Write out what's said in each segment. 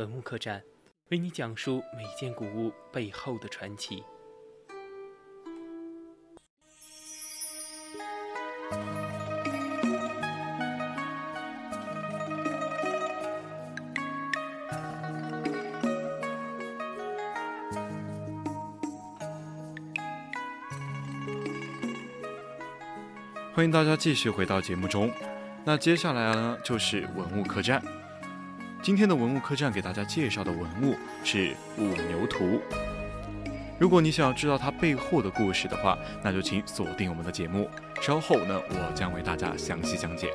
文物客栈，为你讲述每件古物背后的传奇。欢迎大家继续回到节目中。那接下来呢，就是文物客栈。今天的文物客栈给大家介绍的文物是五牛图。如果你想要知道它背后的故事的话，那就请锁定我们的节目。稍后呢，我将为大家详细讲解。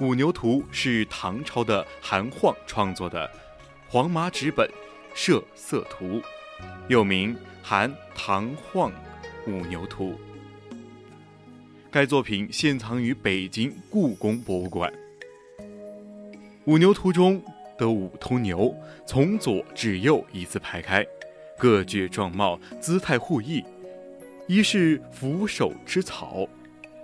五牛图是唐朝的韩晃创作的黄麻纸本设色图，又名《韩唐晃五牛图》。该作品现藏于北京故宫博物馆。五牛图中的五头牛从左至右依次排开，各具状貌，姿态互异，一是俯首吃草。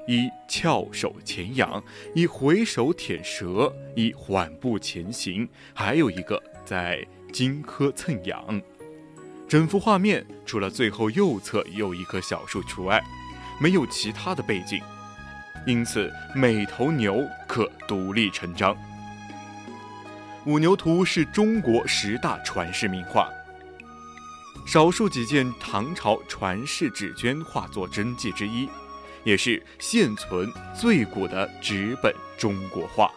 一翘首前仰，一回首舔舌，一缓步前行，还有一个在荆轲蹭痒。整幅画面除了最后右侧有一棵小树除外，没有其他的背景，因此每头牛可独立成章。五牛图是中国十大传世名画，少数几件唐朝传世纸绢画作真迹之一。也是现存最古的纸本中国画。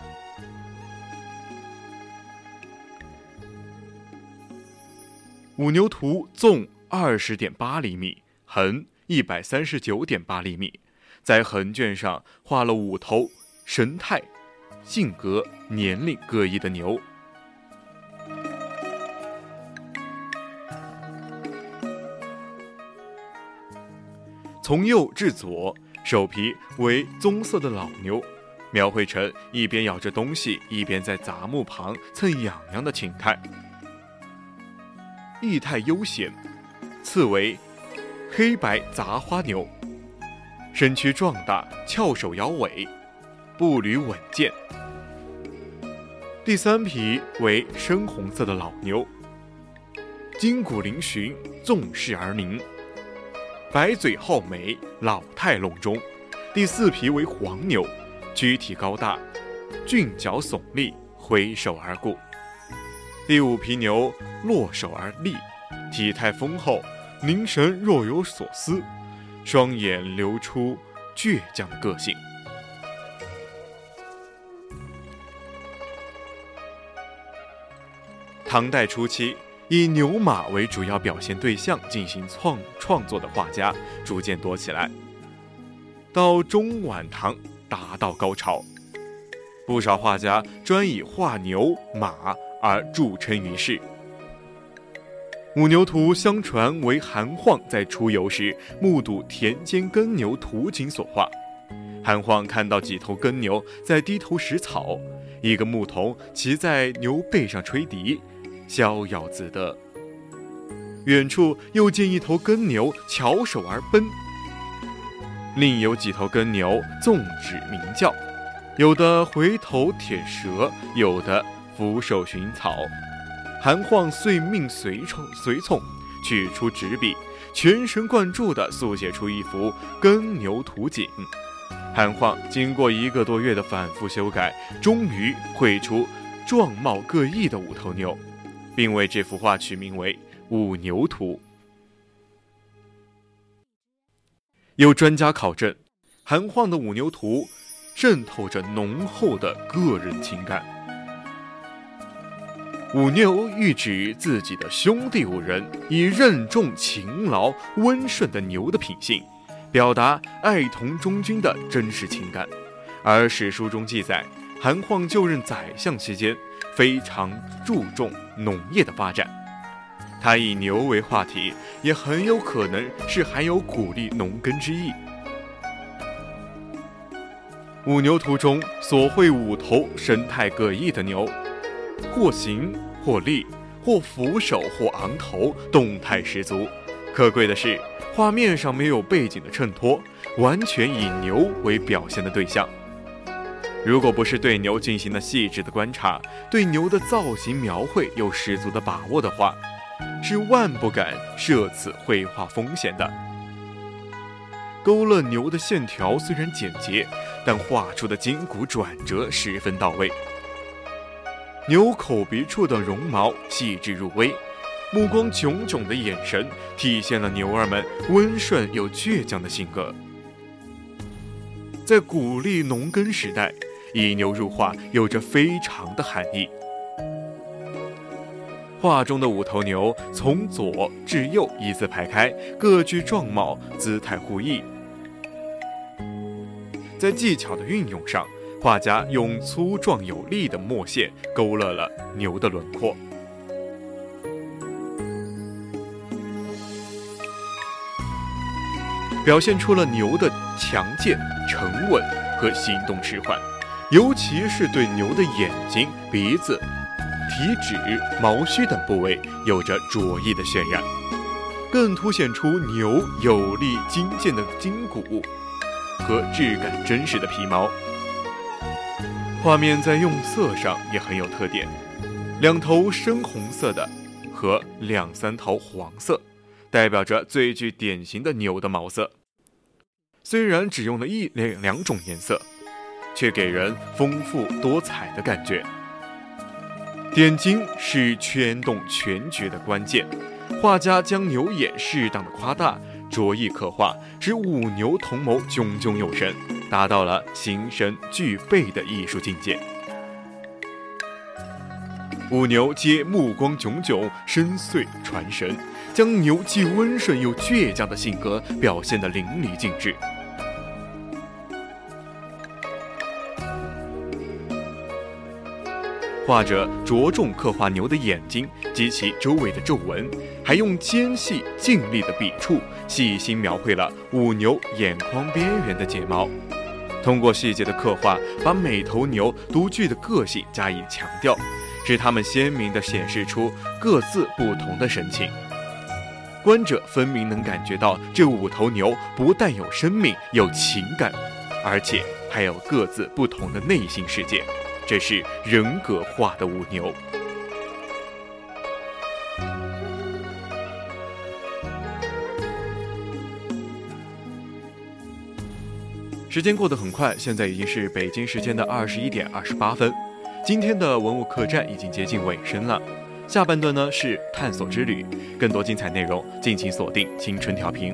五牛图纵二十点八厘米，横一百三十九点八厘米，在横卷上画了五头神态、性格、年龄各异的牛。从右至左。首皮为棕色的老牛，描绘成一边咬着东西，一边在杂木旁蹭痒痒的情态，意态悠闲。次为黑白杂花牛，身躯壮大，翘首摇尾，步履稳健。第三匹为深红色的老牛，筋骨嶙峋，纵势而凝。白嘴皓眉，老态龙钟。第四匹为黄牛，躯体高大，俊角耸立，挥手而过。第五匹牛落手而立，体态丰厚，凝神若有所思，双眼流出倔强的个性。唐代初期。以牛马为主要表现对象进行创创作的画家逐渐多起来，到中晚唐达到高潮，不少画家专以画牛马而著称于世。五牛图相传为韩晃在出游时目睹田间耕牛图景所画。韩晃看到几头耕牛在低头食草，一个牧童骑在牛背上吹笛。逍遥自得。远处又见一头耕牛翘首而奔，另有几头耕牛纵指鸣叫，有的回头舔舌，有的俯首寻草。韩晃遂命随从随从取出纸笔，全神贯注地速写出一幅耕牛图景。韩晃经过一个多月的反复修改，终于绘出状貌各异的五头牛。并为这幅画取名为《五牛图》。有专家考证，韩晃的五牛图渗透着浓厚的个人情感。五牛喻指自己的兄弟五人，以任重、勤劳、温顺的牛的品性，表达爱童忠君的真实情感。而史书中记载，韩晃就任宰相期间，非常注重农业的发展。他以牛为话题，也很有可能是含有鼓励农耕之意。五牛图中所绘五头神态各异的牛，或行或立，或俯首或昂头，动态十足。可贵的是，画面上没有背景的衬托，完全以牛为表现的对象。如果不是对牛进行了细致的观察，对牛的造型描绘有十足的把握的话，是万不敢涉此绘画风险的。勾勒牛的线条虽然简洁，但画出的筋骨转折十分到位。牛口鼻处的绒毛细致入微，目光炯炯的眼神体现了牛儿们温顺又倔强的性格。在鼓励农耕时代，以牛入画有着非常的含义。画中的五头牛从左至右依次排开，各具状貌，姿态互异。在技巧的运用上，画家用粗壮有力的墨线勾勒了牛的轮廓，表现出了牛的强健、沉稳和行动迟缓，尤其是对牛的眼睛、鼻子。体脂、毛须等部位有着着意的渲染，更凸显出牛有力精健的筋骨和质感真实的皮毛。画面在用色上也很有特点，两头深红色的和两三头黄色，代表着最具典型的牛的毛色。虽然只用了一两两种颜色，却给人丰富多彩的感觉。点睛是牵动全局的关键，画家将牛眼适当的夸大，着意刻画，使五牛同谋炯炯有神，达到了形神俱备的艺术境界。五牛皆目光炯炯，深邃传神，将牛既温顺又倔强的性格表现得淋漓尽致。画者着重刻画牛的眼睛及其周围的皱纹，还用尖细劲力的笔触细心描绘了五牛眼眶边缘的睫毛。通过细节的刻画，把每头牛独具的个性加以强调，使它们鲜明地显示出各自不同的神情。观者分明能感觉到，这五头牛不但有生命、有情感，而且还有各自不同的内心世界。这是人格化的五牛。时间过得很快，现在已经是北京时间的二十一点二十八分。今天的文物客栈已经接近尾声了，下半段呢是探索之旅，更多精彩内容敬请锁定青春调频。